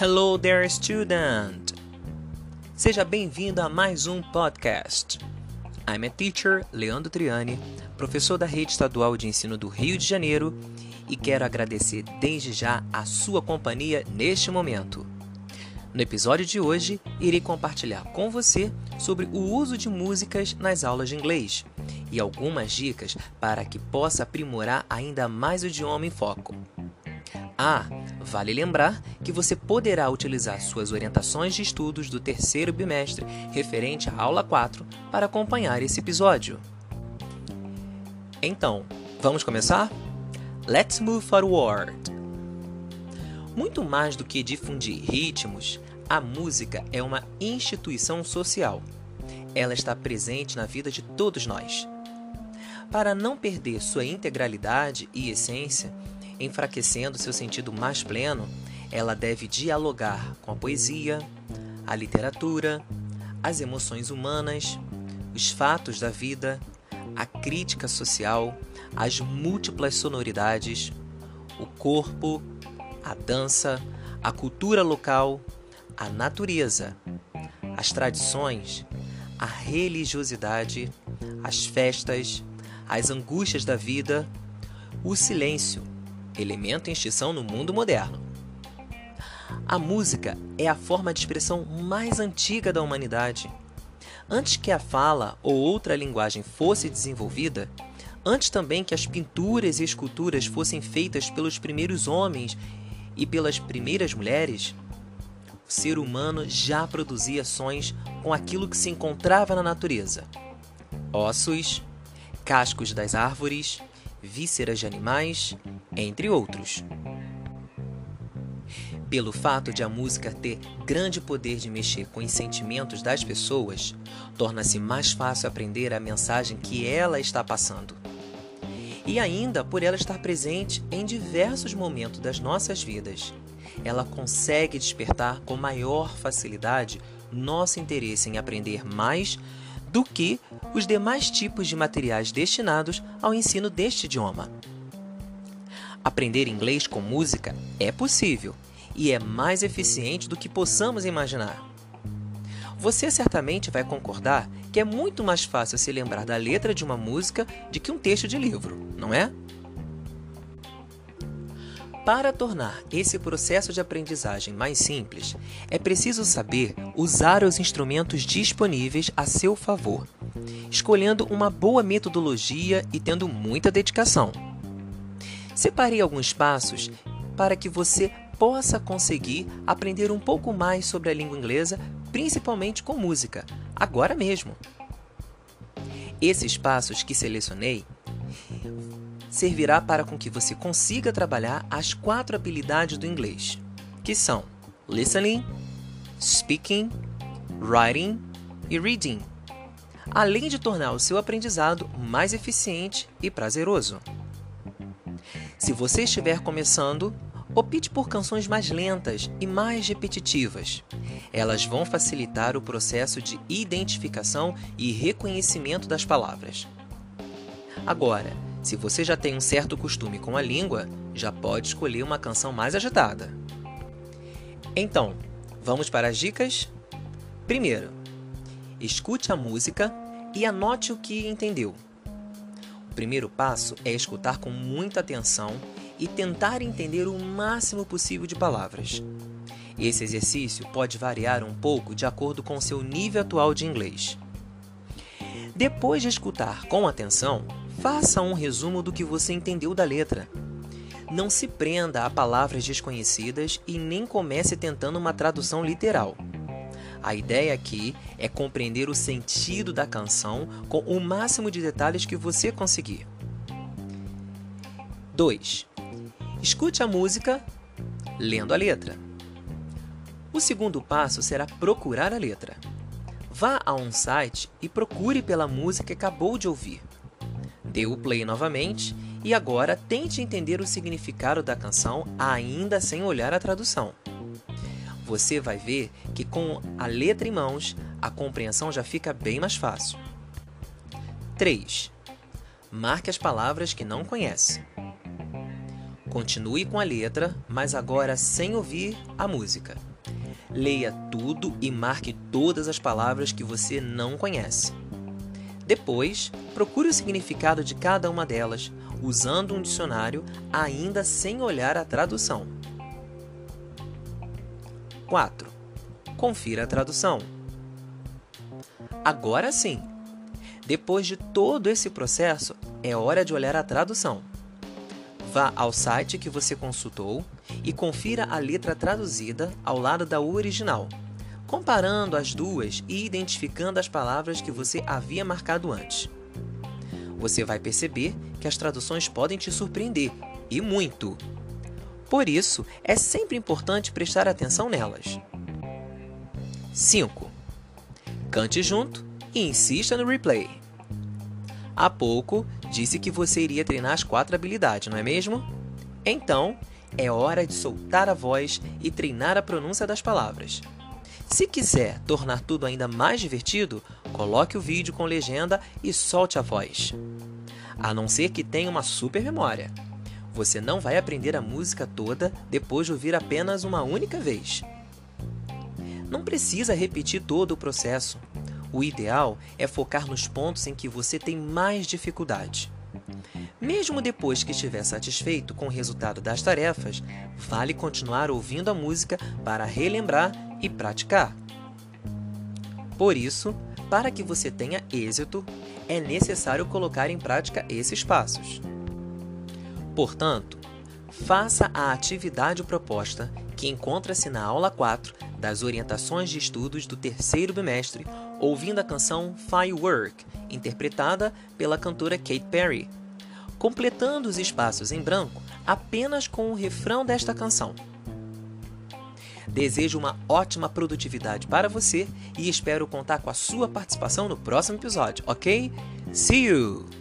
Hello there, student! Seja bem-vindo a mais um podcast. I'm a teacher, Leandro Triani, professor da Rede Estadual de Ensino do Rio de Janeiro, e quero agradecer desde já a sua companhia neste momento. No episódio de hoje, irei compartilhar com você sobre o uso de músicas nas aulas de inglês e algumas dicas para que possa aprimorar ainda mais o idioma em foco. Ah, vale lembrar que você poderá utilizar suas orientações de estudos do terceiro bimestre referente à aula 4 para acompanhar esse episódio. Então, vamos começar? Let's move forward! Muito mais do que difundir ritmos, a música é uma instituição social. Ela está presente na vida de todos nós. Para não perder sua integralidade e essência, enfraquecendo seu sentido mais pleno, ela deve dialogar com a poesia, a literatura, as emoções humanas, os fatos da vida, a crítica social, as múltiplas sonoridades, o corpo, a dança, a cultura local, a natureza, as tradições, a religiosidade, as festas, as angústias da vida, o silêncio, elemento em extinção no mundo moderno. A música é a forma de expressão mais antiga da humanidade. Antes que a fala ou outra linguagem fosse desenvolvida, antes também que as pinturas e esculturas fossem feitas pelos primeiros homens e pelas primeiras mulheres, o ser humano já produzia sons com aquilo que se encontrava na natureza: ossos, cascos das árvores, vísceras de animais, entre outros. Pelo fato de a música ter grande poder de mexer com os sentimentos das pessoas, torna-se mais fácil aprender a mensagem que ela está passando. E ainda por ela estar presente em diversos momentos das nossas vidas, ela consegue despertar com maior facilidade nosso interesse em aprender mais do que os demais tipos de materiais destinados ao ensino deste idioma. Aprender inglês com música é possível e é mais eficiente do que possamos imaginar. Você certamente vai concordar que é muito mais fácil se lembrar da letra de uma música do que um texto de livro, não é? Para tornar esse processo de aprendizagem mais simples, é preciso saber usar os instrumentos disponíveis a seu favor, escolhendo uma boa metodologia e tendo muita dedicação. Separei alguns passos para que você possa conseguir aprender um pouco mais sobre a língua inglesa, principalmente com música, agora mesmo. Esses passos que selecionei servirá para com que você consiga trabalhar as quatro habilidades do inglês, que são listening, speaking, writing e reading, além de tornar o seu aprendizado mais eficiente e prazeroso. Se você estiver começando, opte por canções mais lentas e mais repetitivas. Elas vão facilitar o processo de identificação e reconhecimento das palavras. Agora, se você já tem um certo costume com a língua, já pode escolher uma canção mais agitada. Então, vamos para as dicas? Primeiro, escute a música e anote o que entendeu. O primeiro passo é escutar com muita atenção e tentar entender o máximo possível de palavras. Esse exercício pode variar um pouco de acordo com seu nível atual de inglês. Depois de escutar com atenção, Faça um resumo do que você entendeu da letra. Não se prenda a palavras desconhecidas e nem comece tentando uma tradução literal. A ideia aqui é compreender o sentido da canção com o máximo de detalhes que você conseguir. 2. Escute a música lendo a letra. O segundo passo será procurar a letra. Vá a um site e procure pela música que acabou de ouvir. Dê o play novamente e agora tente entender o significado da canção ainda sem olhar a tradução. Você vai ver que com a letra em mãos, a compreensão já fica bem mais fácil. 3. Marque as palavras que não conhece. Continue com a letra, mas agora sem ouvir a música. Leia tudo e marque todas as palavras que você não conhece. Depois, procure o significado de cada uma delas, usando um dicionário, ainda sem olhar a tradução. 4. Confira a tradução. Agora sim! Depois de todo esse processo, é hora de olhar a tradução. Vá ao site que você consultou e confira a letra traduzida ao lado da original, comparando as duas e identificando as palavras que você havia marcado antes. Você vai perceber que as traduções podem te surpreender e muito. Por isso, é sempre importante prestar atenção nelas. 5. Cante junto e insista no replay. Há pouco disse que você iria treinar as quatro habilidades, não é mesmo? Então, é hora de soltar a voz e treinar a pronúncia das palavras. Se quiser tornar tudo ainda mais divertido, coloque o vídeo com legenda e solte a voz. A não ser que tenha uma super memória. Você não vai aprender a música toda depois de ouvir apenas uma única vez. Não precisa repetir todo o processo. O ideal é focar nos pontos em que você tem mais dificuldade. Mesmo depois que estiver satisfeito com o resultado das tarefas, vale continuar ouvindo a música para relembrar e praticar. Por isso, para que você tenha êxito, é necessário colocar em prática esses passos. Portanto, faça a atividade proposta que encontra-se na aula 4 das orientações de estudos do terceiro bimestre, ouvindo a canção Firework, interpretada pela cantora Kate Perry, completando os espaços em branco apenas com o refrão desta canção. Desejo uma ótima produtividade para você e espero contar com a sua participação no próximo episódio, ok? See you!